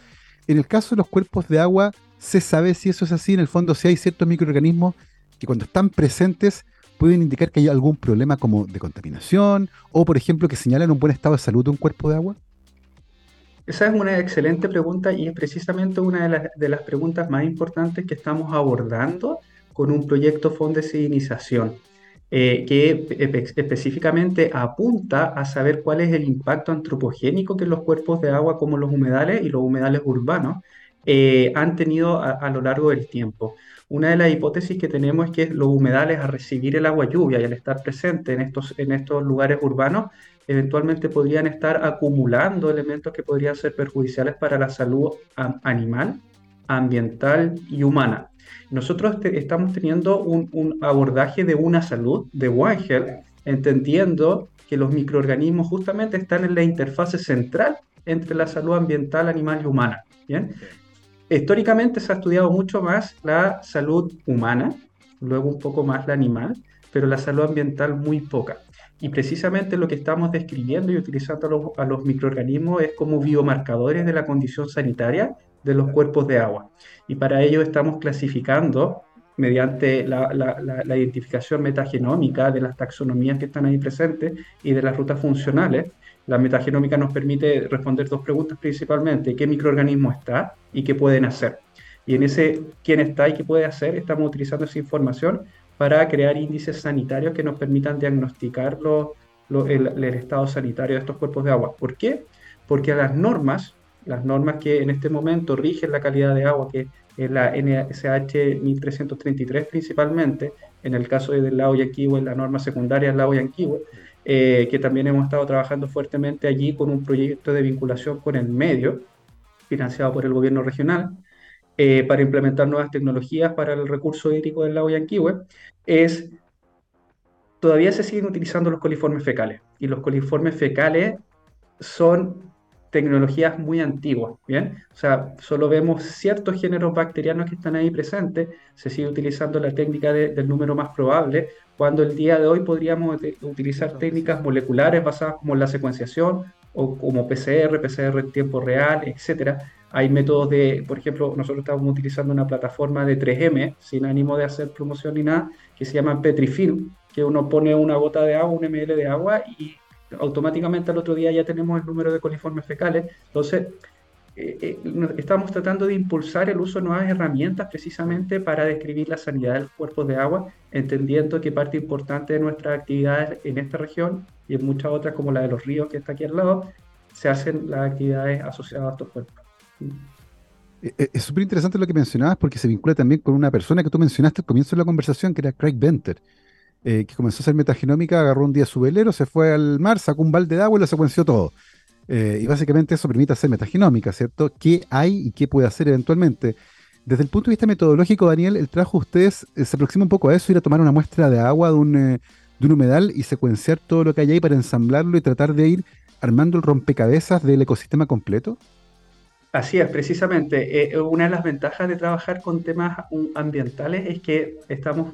Speaker 1: En el caso de los cuerpos de agua, se sabe si eso es así. En el fondo, si hay ciertos microorganismos que cuando están presentes pueden indicar que hay algún problema como de contaminación o, por ejemplo, que señalan un buen estado de salud de un cuerpo de agua?
Speaker 2: Esa es una excelente pregunta y es precisamente una de, las preguntas más importantes que estamos abordando con un proyecto Fondesidinización, eh, que específicamente apunta a saber cuál es el impacto antropogénico que los cuerpos de agua como los humedales y los humedales urbanos eh, han tenido a, lo largo del tiempo. Una de las hipótesis que tenemos es que los humedales a recibir el agua lluvia y al estar presente en estos, en estos lugares urbanos eventualmente podrían estar acumulando elementos que podrían ser perjudiciales para la salud animal, ambiental y humana. Nosotros estamos teniendo un, abordaje de una salud, de One Health, entendiendo que los microorganismos justamente están en la interfase central entre la salud ambiental, animal y humana. ¿bien? Históricamente se ha estudiado mucho más la salud humana, luego un poco más la animal, pero la salud ambiental muy poca. Y precisamente lo que estamos describiendo y utilizando a los, microorganismos es como biomarcadores de la condición sanitaria de los cuerpos de agua. Y para ello estamos clasificando mediante la, la, identificación metagenómica de las taxonomías que están ahí presentes y de las rutas funcionales. La metagenómica nos permite responder dos preguntas principalmente, ¿qué microorganismo está y qué pueden hacer? Y en ese quién está y qué puede hacer, estamos utilizando esa información para crear índices sanitarios que nos permitan diagnosticar el, estado sanitario de estos cuerpos de agua. ¿Por qué? Porque las normas, las normas que en este momento rigen la calidad de agua, que es la NSH 1333 principalmente, en el caso del lago Yanquihue, la norma secundaria del lago Yanquihue, eh, que también hemos estado trabajando fuertemente allí con un proyecto de vinculación con el medio, financiado por el gobierno regional, eh, para implementar nuevas tecnologías para el recurso hídrico del lago Yanquihue, es todavía se siguen utilizando los coliformes fecales. Y los coliformes fecales son tecnologías muy antiguas, ¿bien? O sea, solo vemos ciertos géneros bacterianos que están ahí presentes, se sigue utilizando la técnica del número más probable, cuando el día de hoy podríamos utilizar técnicas moleculares basadas como la secuenciación o como PCR, PCR en tiempo real, etcétera, hay métodos de, por ejemplo, nosotros estamos utilizando una plataforma de 3M, sin ánimo de hacer promoción ni nada, que se llama Petrifilm, que uno pone una gota de agua, un ml de agua y automáticamente al otro día ya tenemos el número de coliformes fecales. Entonces, eh, eh, estamos tratando de impulsar el uso de nuevas herramientas precisamente para describir la sanidad del cuerpo de agua, entendiendo que parte importante de nuestras actividades en esta región y en muchas otras como la de los ríos que está aquí al lado, se hacen las actividades asociadas a estos cuerpos.
Speaker 1: Eh, es súper interesante lo que mencionabas porque se vincula también con una persona que tú mencionaste al comienzo de la conversación, que era Craig Venter, eh, que comenzó a hacer metagenómica, agarró un día su velero, se fue al mar, sacó un balde de agua y lo secuenció todo. y básicamente eso permite hacer metagenómica, ¿cierto? ¿Qué hay y qué puede hacer eventualmente? Desde el punto de vista metodológico, Daniel, el trabajo de ustedes se aproxima un poco a eso, ir a tomar una muestra de agua de un, de un humedal y secuenciar todo lo que hay ahí para ensamblarlo y tratar de ir armando el rompecabezas del ecosistema completo.
Speaker 2: Así es, precisamente. Eh, una de las ventajas de trabajar con temas ambientales es que estamos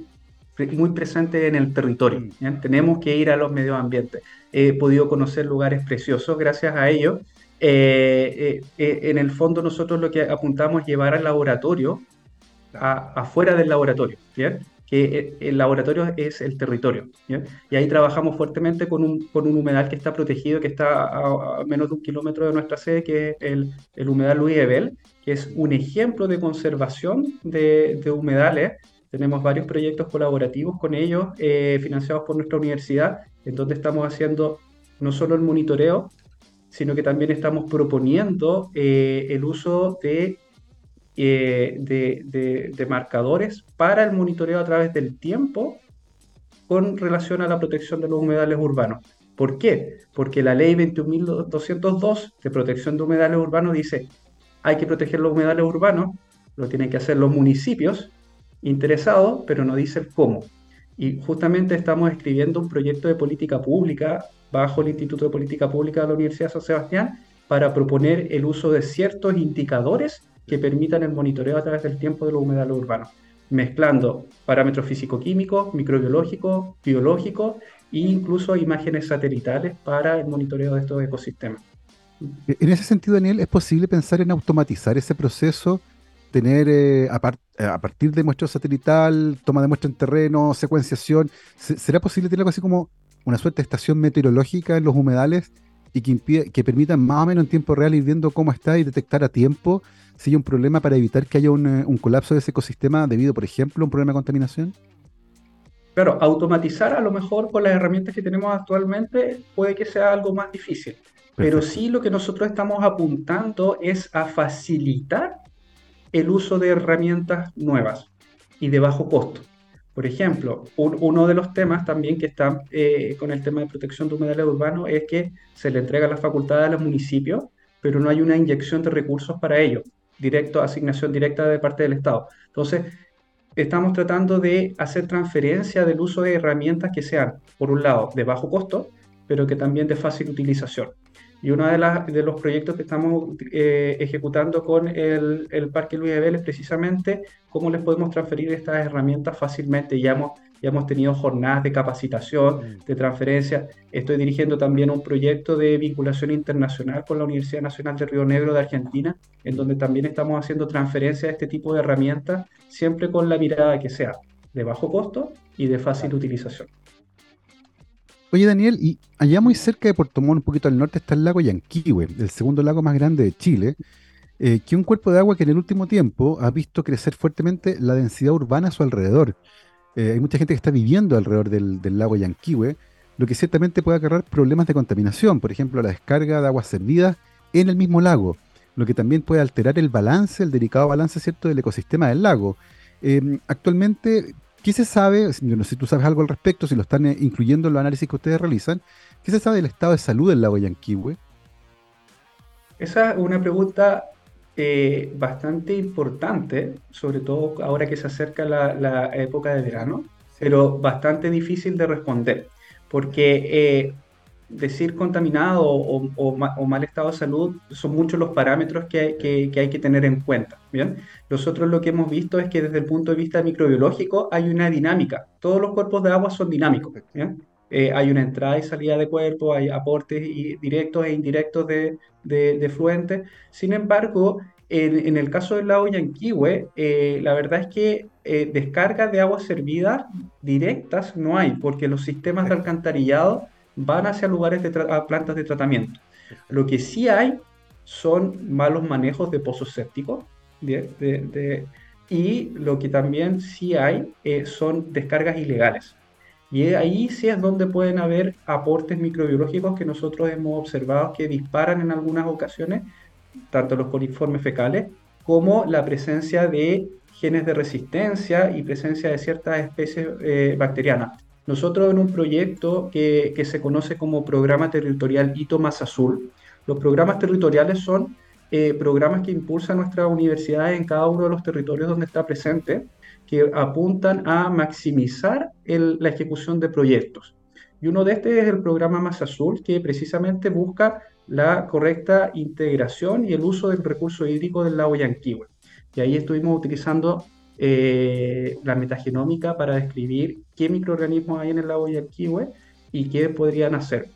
Speaker 2: muy presentes en el territorio. Mm. Tenemos que ir a los medios ambientes. He podido conocer lugares preciosos gracias a ello. Eh, eh, en el fondo nosotros lo que apuntamos es llevar al laboratorio afuera del laboratorio. ¿bien? que eh, el laboratorio es el territorio. Y ahí trabajamos fuertemente con un, con un humedal que está protegido, que está a, menos de un kilómetro de nuestra sede, que es el, el humedal Luis Ebel, que es un ejemplo de conservación de, de humedales. Tenemos varios proyectos colaborativos con ellos, eh, financiados por nuestra universidad, en donde estamos haciendo no solo el monitoreo, sino que también estamos proponiendo eh, el uso de eh, de, marcadores para el monitoreo a través del tiempo con relación a la protección de los humedales urbanos. ¿Por qué? Porque la ley 21.202 de protección de humedales urbanos dice hay que proteger los humedales urbanos, lo tienen que hacer los municipios interesados, pero no dice el cómo. Y justamente estamos escribiendo un proyecto de política pública bajo el Instituto de Política Pública de la Universidad de San Sebastián para proponer el uso de ciertos indicadores que permitan el monitoreo a través del tiempo de los humedales urbanos, mezclando parámetros físico-químicos, microbiológicos, biológicos e incluso imágenes satelitales para el monitoreo de estos ecosistemas.
Speaker 1: En ese sentido, Daniel, ¿es posible pensar en automatizar ese proceso tener eh, a, partir de muestro satelital, toma de muestra en terreno, secuenciación, ¿será posible tener algo así como una suerte de estación meteorológica en los humedales y que, impide, que permitan más o menos en tiempo real ir viendo cómo está y detectar a tiempo si hay un problema para evitar que haya un, un colapso de ese ecosistema debido, por ejemplo, a un problema de contaminación?
Speaker 2: Claro, automatizar a lo mejor con las herramientas que tenemos actualmente puede que sea algo más difícil, pero sí lo que nosotros estamos apuntando es a facilitar el uso de herramientas nuevas y de bajo costo. Por ejemplo, uno de los temas también que está eh, con el tema de protección de humedales urbanos es que se le entrega la facultad a los municipios, pero no hay una inyección de recursos para ello, directo, asignación directa de parte del Estado. Entonces, estamos tratando de hacer transferencia del uso de herramientas que sean, por un lado, de bajo costo, pero que también de fácil utilización. Y uno de, de los proyectos que estamos eh, ejecutando con el, el, Parque Luis Ebel es precisamente cómo les podemos transferir estas herramientas fácilmente. Ya hemos, ya hemos tenido jornadas de capacitación, mm. de transferencia. Estoy dirigiendo también un proyecto de vinculación internacional con la Universidad Nacional de Río Negro de Argentina, en donde también estamos haciendo transferencia de este tipo de herramientas, siempre con la mirada que sea de bajo costo y de fácil utilización.
Speaker 1: Oye, Daniel, y allá muy cerca de Puerto Montt, un poquito al norte, está el lago Yanquihue, el segundo lago más grande de Chile, eh, que un cuerpo de agua que en el último tiempo ha visto crecer fuertemente la densidad urbana a su alrededor. Eh, hay mucha gente que está viviendo alrededor del, lago Yanquihue, lo que ciertamente puede acarrear problemas de contaminación, por ejemplo, la descarga de aguas servidas en el mismo lago, lo que también puede alterar el balance, el delicado balance, ¿cierto?, del ecosistema del lago. Eh, actualmente, ¿Qué se sabe? Yo no sé si tú sabes algo al respecto, si lo están eh, incluyendo en los análisis que ustedes realizan. ¿Qué se sabe del estado de salud del lago Yanquihue?
Speaker 2: Esa es una pregunta eh, bastante importante, sobre todo ahora que se acerca la, época de verano, pero bastante difícil de responder, porque eh, decir contaminado o, mal estado de salud son muchos los parámetros que hay que, tener en cuenta. ¿bien? Nosotros lo que hemos visto es que desde el punto de vista microbiológico hay una dinámica. Todos los cuerpos de agua son dinámicos. Eh, hay una entrada y salida de cuerpo, hay aportes directos e indirectos de, de, fluentes. Sin embargo, en, el caso del lago Yanquihue, eh, la verdad es que eh, descargas de agua servida directas no hay, porque los sistemas de alcantarillado van hacia lugares de plantas de tratamiento. Lo que sí hay son malos manejos de pozos sépticos y lo que también sí hay eh, son descargas ilegales. Y ahí sí es donde pueden haber aportes microbiológicos que nosotros hemos observado que disparan en algunas ocasiones, tanto los coliformes fecales como la presencia de genes de resistencia y presencia de ciertas especies eh, bacterianas. Nosotros en un proyecto que, se conoce como Programa Territorial Hito Más Azul, los programas territoriales son eh, programas que impulsan nuestras universidades en cada uno de los territorios donde está presente, que apuntan a maximizar la ejecución de proyectos. Y uno de estos es el programa Más Azul, que precisamente busca la correcta integración y el uso del recurso hídrico del lago Yanquihue. Y ahí estuvimos utilizando eh, la metagenómica para describir qué microorganismos hay en el lago Yanquihue y qué podrían hacer.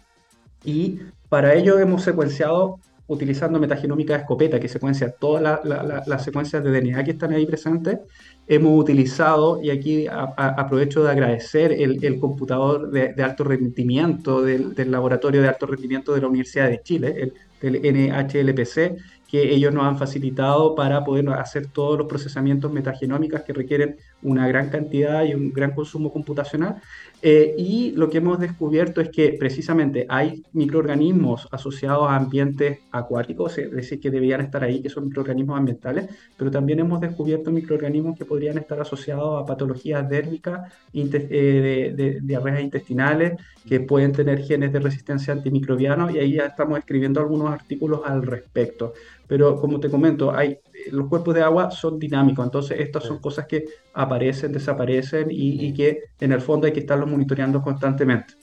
Speaker 2: Y para ello hemos secuenciado utilizando metagenómica de escopeta, que secuencia todas las secuencias de DNA que están ahí presentes. Hemos utilizado, y aquí aprovecho de agradecer el, computador de, alto rendimiento del, del, laboratorio de alto rendimiento de la Universidad de Chile, el, del NHLPC, que ellos nos han facilitado para poder hacer todos los procesamientos metagenómicos que requieren una gran cantidad y un gran consumo computacional. Eh, y lo que hemos descubierto es que precisamente hay microorganismos asociados a ambientes acuáticos, es decir, que deberían estar ahí, que son microorganismos ambientales, pero también hemos descubierto microorganismos que podrían estar asociados a patologías dérmicas, eh, de, diarreas intestinales, que pueden tener genes de resistencia antimicrobianos, y ahí ya estamos escribiendo algunos artículos al respecto. Pero como te comento, hay, los cuerpos de agua son dinámicos, entonces estas son cosas que aparecen, desaparecen y, que en el fondo hay que estarlos monitoreando constantemente.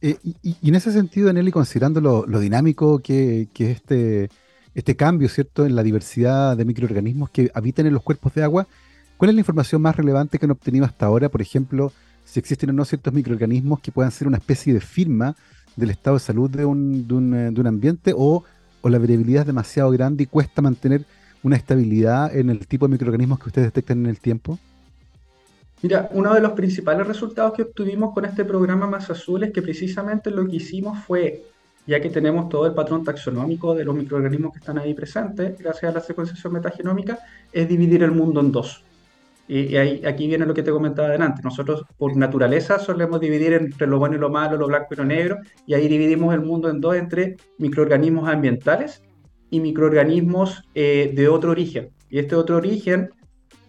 Speaker 1: Eh, y, en ese sentido, Nelly, considerando lo, dinámico que, es este, este cambio, ¿cierto?, en la diversidad de microorganismos que habitan en los cuerpos de agua, ¿cuál es la información más relevante que han obtenido hasta ahora? Por ejemplo, si existen o no ciertos microorganismos que puedan ser una especie de firma del estado de salud de un, de un, de un ambiente o o la variabilidad es demasiado grande y cuesta mantener una estabilidad en el tipo de microorganismos que ustedes detectan en el tiempo?
Speaker 2: Mira, uno de los principales resultados que obtuvimos con este programa Más Azul es que precisamente lo que hicimos fue, ya que tenemos todo el patrón taxonómico de los microorganismos que están ahí presentes, gracias a la secuenciación metagenómica, es dividir el mundo en dos. Y, aquí viene lo que te comentaba adelante. Nosotros, por naturaleza, solemos dividir entre lo bueno y lo malo, lo blanco y lo negro, y ahí dividimos el mundo en dos entre microorganismos ambientales y microorganismos eh, de otro origen. Y este otro origen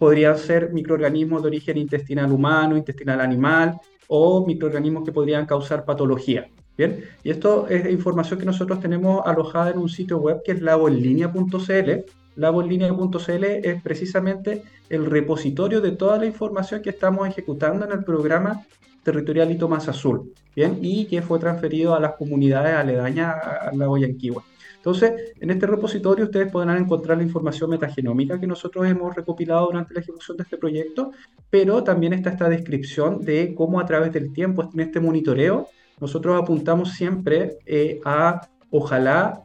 Speaker 2: podrían ser microorganismos de origen intestinal humano, intestinal animal o microorganismos que podrían causar patología. Bien, y esto es información que nosotros tenemos alojada en un sitio web que es laboenlinea.cl. Laboenlinea.cl es precisamente el repositorio de toda la información que estamos ejecutando en el programa territorial Hito Más Azul, bien, y que fue transferido a las comunidades aledañas al lago Yanquihue. Entonces, en este repositorio ustedes podrán encontrar la información metagenómica que nosotros hemos recopilado durante la ejecución de este proyecto, pero también está esta descripción de cómo a través del tiempo, en este monitoreo, nosotros apuntamos siempre eh, a, ojalá,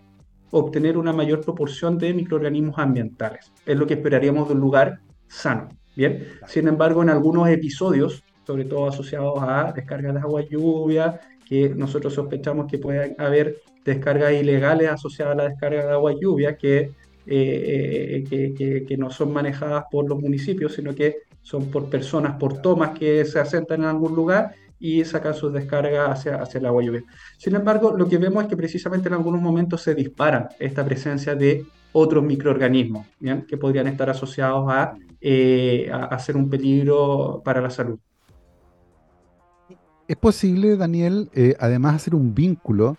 Speaker 2: obtener una mayor proporción de microorganismos ambientales. Es lo que esperaríamos de un lugar sano. Bien, sin embargo, en algunos episodios, sobre todo asociados a descargas de agua lluvia, que nosotros sospechamos que puede haber descargas ilegales asociadas a la descarga de agua y lluvia que, eh, eh, que, no son manejadas por los municipios, sino que son por personas, por tomas que se asentan en algún lugar y sacan sus descargas hacia, hacia el agua lluvia. Sin embargo, lo que vemos es que precisamente en algunos momentos se dispara esta presencia de otros microorganismos que podrían estar asociados a, eh, a, ser un peligro para la salud.
Speaker 1: ¿Es posible, Daniel, además hacer un vínculo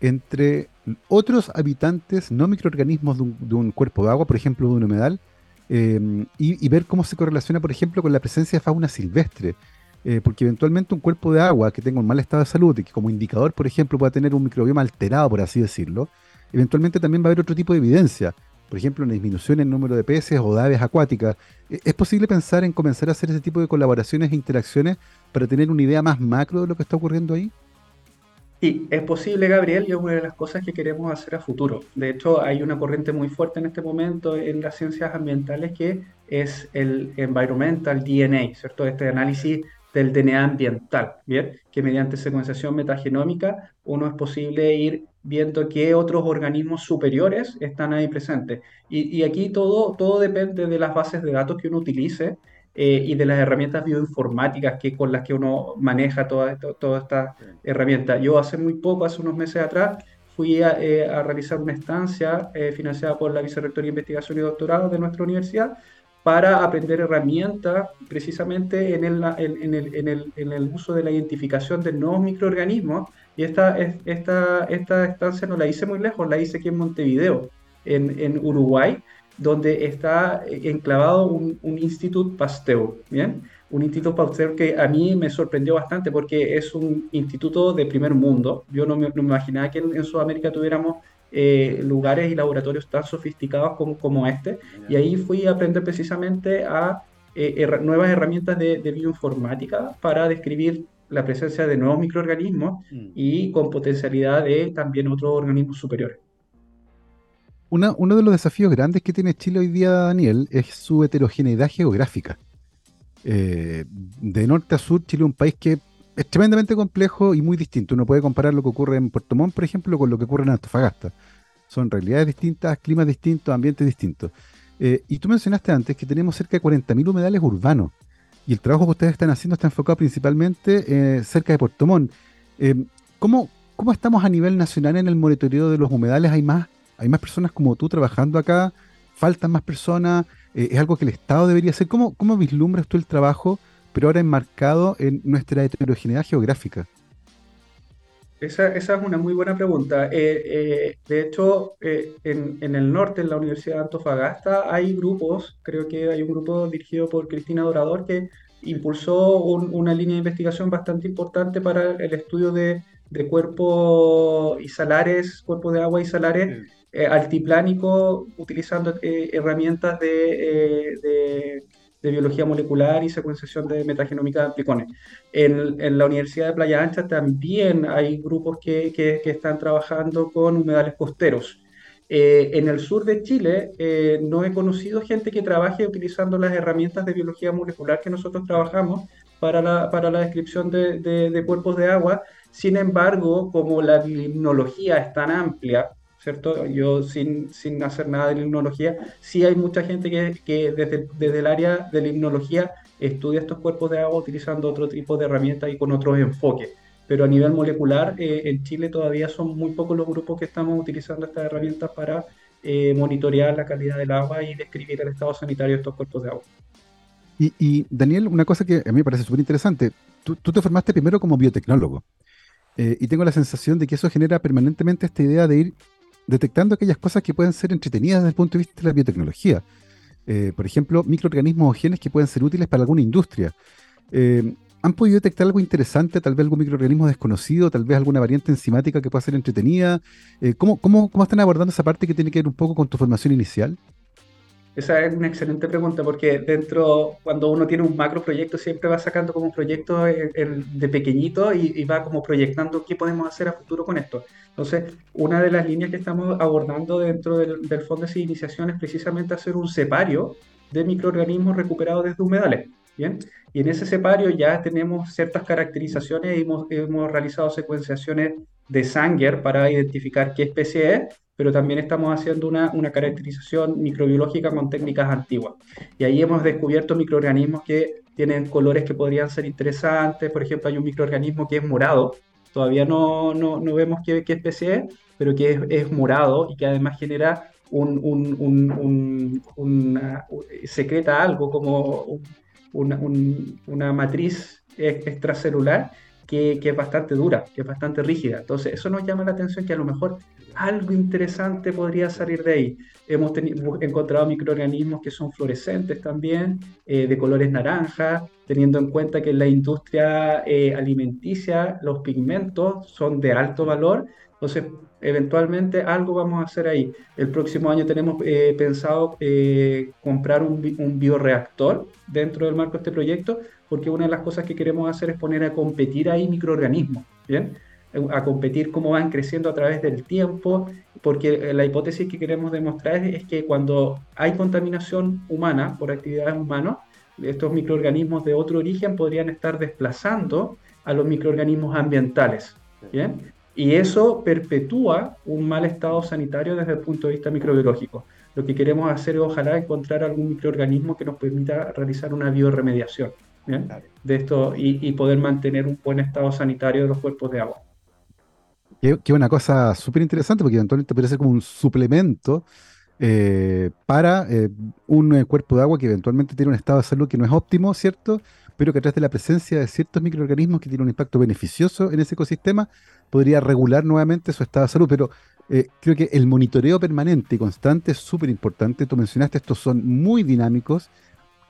Speaker 1: entre otros habitantes, no microorganismos de un, cuerpo de agua, por ejemplo, de un humedal, eh, y, ver cómo se correlaciona, por ejemplo, con la presencia de fauna silvestre. Eh, porque eventualmente un cuerpo de agua que tenga un mal estado de salud y que como indicador, por ejemplo, pueda tener un microbioma alterado, por así decirlo, eventualmente también va a haber otro tipo de evidencia. Por ejemplo, una disminución en el número de peces o de aves acuáticas. Eh, ¿Es posible pensar en comenzar a hacer ese tipo de colaboraciones e interacciones para tener una idea más macro de lo que está ocurriendo ahí?
Speaker 2: Sí, es posible, Gabriel, y es una de las cosas que queremos hacer a futuro. De hecho, hay una corriente muy fuerte en este momento en las ciencias ambientales que es el Environmental DNA, ¿cierto? Este análisis del DNA ambiental, ¿bien? Que mediante secuenciación metagenómica uno es posible ir viendo qué otros organismos superiores están ahí presentes. Y, y aquí todo, todo depende de las bases de datos que uno utilice eh, y de las herramientas bioinformáticas que, con las que uno maneja toda, toda esta herramienta. Yo hace muy poco, hace unos meses atrás, fui a, eh, realizar una estancia eh, financiada por la Vicerrectoría de Investigación y Doctorado de nuestra universidad para aprender herramientas precisamente en el, en, el, en, el, en el, uso de la identificación de nuevos microorganismos. Y esta, esta, esta estancia no la hice muy lejos, la hice aquí en Montevideo, en, en Uruguay, donde está enclavado un, un Instituto Pasteur, ¿bien? Un Instituto Pasteur que a mí me sorprendió bastante porque es un instituto de primer mundo. Yo no me, imaginaba que en, Sudamérica tuviéramos eh, lugares y laboratorios tan sofisticados como, como este. Y ahí fui a aprender precisamente a eh, nuevas herramientas de, de, bioinformática para describir la presencia de nuevos microorganismos mm. y con potencialidad de también otros organismos superiores
Speaker 1: uno de los desafíos grandes que tiene Chile hoy día, Daniel, es su heterogeneidad geográfica. Eh, de norte a sur, Chile es un país que es tremendamente complejo y muy distinto. Uno puede comparar lo que ocurre en Puerto Montt, por ejemplo, con lo que ocurre en Antofagasta. Son realidades distintas, climas distintos, ambientes distintos. Eh, y tú mencionaste antes que tenemos cerca de 40.000 humedales urbanos. Y el trabajo que ustedes están haciendo está enfocado principalmente eh, cerca de Puerto Montt. ¿cómo, ¿Cómo estamos a nivel nacional en el monitoreo de los humedales? ¿Hay más hay más personas como tú trabajando acá, faltan más personas, eh, es algo que el Estado debería hacer. ¿Cómo, ¿Cómo vislumbras tú el trabajo, pero ahora enmarcado en nuestra heterogeneidad geográfica?
Speaker 2: Esa, esa, es una muy buena pregunta. Eh, eh, de hecho, en, en, el norte, en la Universidad de Antofagasta, hay grupos, creo que hay un grupo dirigido por Cristina Dorador que impulsó una línea de investigación bastante importante para el estudio de, de cuerpos y salares, cuerpos de agua y salares eh, altiplánico utilizando eh, herramientas eh, de, biología molecular y secuenciación de metagenómica de amplicones. En, la Universidad de Playa Ancha también hay grupos que, están trabajando con humedales costeros. Eh, en el sur de Chile no he conocido gente que trabaje utilizando las herramientas de biología molecular que nosotros trabajamos para la, para la descripción de, de, cuerpos de agua. Sin embargo, como la limnología es tan amplia, ¿cierto? Yo sin, sin hacer nada de limnología, sí hay mucha gente que, que desde, desde el área de limnología estudia estos cuerpos de agua utilizando otro tipo de herramientas y con otros enfoques pero a nivel molecular eh, en Chile todavía son muy pocos los grupos que estamos utilizando estas herramientas para eh, monitorear la calidad del agua y describir el estado sanitario de estos cuerpos de agua.
Speaker 1: Y, Daniel, una cosa que a mí me parece súper interesante, tú, te formaste primero como biotecnólogo eh, y tengo la sensación de que eso genera permanentemente esta idea de ir detectando aquellas cosas que pueden ser entretenidas desde el punto de vista de la biotecnología. por ejemplo, microorganismos o genes que pueden ser útiles para alguna industria. ¿Han podido detectar algo interesante, tal vez algún microorganismo desconocido, tal vez alguna variante enzimática que pueda ser entretenida? Eh, ¿cómo, cómo, cómo, están abordando esa parte que tiene que ver un poco con tu formación inicial?
Speaker 2: Esa es una excelente pregunta porque dentro, cuando uno tiene un macro proyecto, siempre va sacando como un proyecto de pequeñito y, va como proyectando qué podemos hacer a futuro con esto. Entonces, una de las líneas que estamos abordando dentro del, del Fondo de Iniciación es precisamente hacer un separio de microorganismos recuperados desde humedales. ¿bien? Y en ese separio ya tenemos ciertas caracterizaciones, hemos, hemos realizado secuenciaciones de Sanger para identificar qué especie es, pero también estamos haciendo una, una, caracterización microbiológica con técnicas antiguas. Y ahí hemos descubierto microorganismos que tienen colores que podrían ser interesantes. Por ejemplo, hay un microorganismo que es morado, todavía no, no, no vemos qué, qué, especie es, pero que es, es, morado y que además genera un, un, un, secreta algo como una, una matriz extracelular que, es bastante dura, que es bastante rígida. Entonces, eso nos llama la atención que a lo mejor algo interesante podría salir de ahí. Hemos encontrado microorganismos que son fluorescentes también, eh, de colores naranja, teniendo en cuenta que en la industria eh, alimenticia los pigmentos son de alto valor. Entonces, eventualmente algo vamos a hacer ahí. El próximo año tenemos eh, pensado eh, comprar un, bioreactor dentro del marco de este proyecto, porque una de las cosas que queremos hacer es poner a competir ahí microorganismos, ¿bien? Eh, a competir cómo van creciendo a través del tiempo, porque la hipótesis que queremos demostrar es, que cuando hay contaminación humana por actividades humanas, estos microorganismos de otro origen podrían estar desplazando a los microorganismos ambientales. ¿bien? Y eso perpetúa un mal estado sanitario desde el punto de vista microbiológico. Lo que queremos hacer es ojalá encontrar algún microorganismo que nos permita realizar una bioremediación de esto y, poder mantener un buen estado sanitario de los cuerpos de agua.
Speaker 1: Que es una cosa súper interesante porque eventualmente puede ser como un suplemento eh, para eh, un eh, cuerpo de agua que eventualmente tiene un estado de salud que no es óptimo, ¿cierto? Pero que a través de la presencia de ciertos microorganismos que tienen un impacto beneficioso en ese ecosistema, podría regular nuevamente su estado de salud, pero eh, creo que el monitoreo permanente y constante es súper importante. Tú mencionaste, estos son muy dinámicos,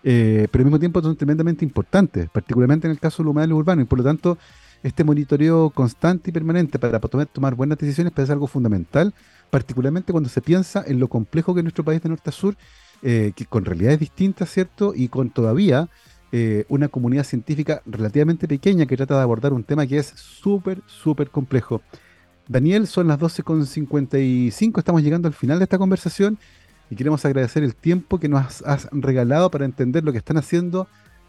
Speaker 1: eh, pero al mismo tiempo son tremendamente importantes, particularmente en el caso del humano y urbano, y por lo tanto, este monitoreo constante y permanente para poder tomar buenas decisiones parece algo fundamental, particularmente cuando se piensa en lo complejo que es nuestro país de norte a sur, eh, que con realidades distintas, ¿cierto? Y con todavía eh, una comunidad científica relativamente pequeña que trata de abordar un tema que es súper, súper complejo. Daniel, son las 12.55, estamos llegando al final de esta conversación y queremos agradecer el tiempo que nos has regalado para entender lo que están haciendo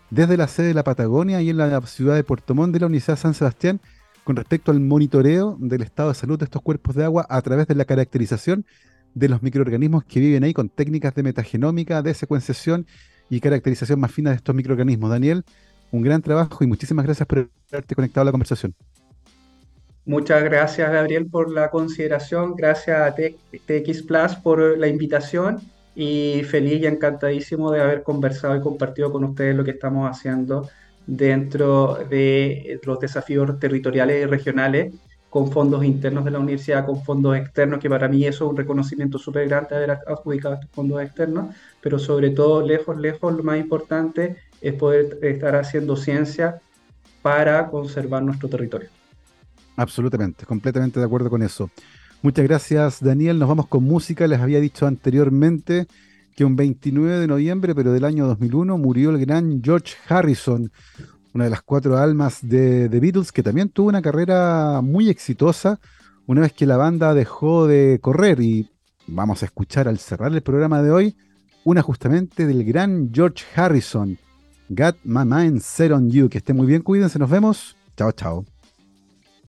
Speaker 1: desde la sede de la Patagonia y en la ciudad de Puerto Montt de la Universidad de San Sebastián con respecto al monitoreo del estado de salud de estos cuerpos de agua a través de la caracterización de los microorganismos que viven ahí con técnicas de metagenómica, de secuenciación y caracterización más fina de estos microorganismos. Daniel, un gran trabajo y muchísimas gracias por haberte conectado a la conversación.
Speaker 2: Muchas gracias, Gabriel, por la consideración. Gracias a TX Plus por la invitación y feliz y encantadísimo de haber conversado y compartido con ustedes lo que estamos haciendo dentro de los desafíos territoriales y regionales con fondos internos de la universidad, con fondos externos, que para mí eso es un reconocimiento súper grande haber adjudicado estos fondos externos, pero sobre todo, lejos, lejos, lo más importante es poder estar haciendo ciencia para conservar nuestro territorio.
Speaker 1: Absolutamente, completamente de acuerdo con eso. Muchas gracias, Daniel. Nos vamos con música. Les había dicho anteriormente que un 29 de noviembre, pero del año 2001, murió el gran George Harrison, una de las cuatro almas de The Beatles, que también tuvo una carrera muy exitosa una vez que la banda dejó de correr y vamos a escuchar al cerrar el programa de hoy una justamente del gran George Harrison, Got My Mind Set on You. Que esté muy bien, cuídense, nos vemos. Chao, chao.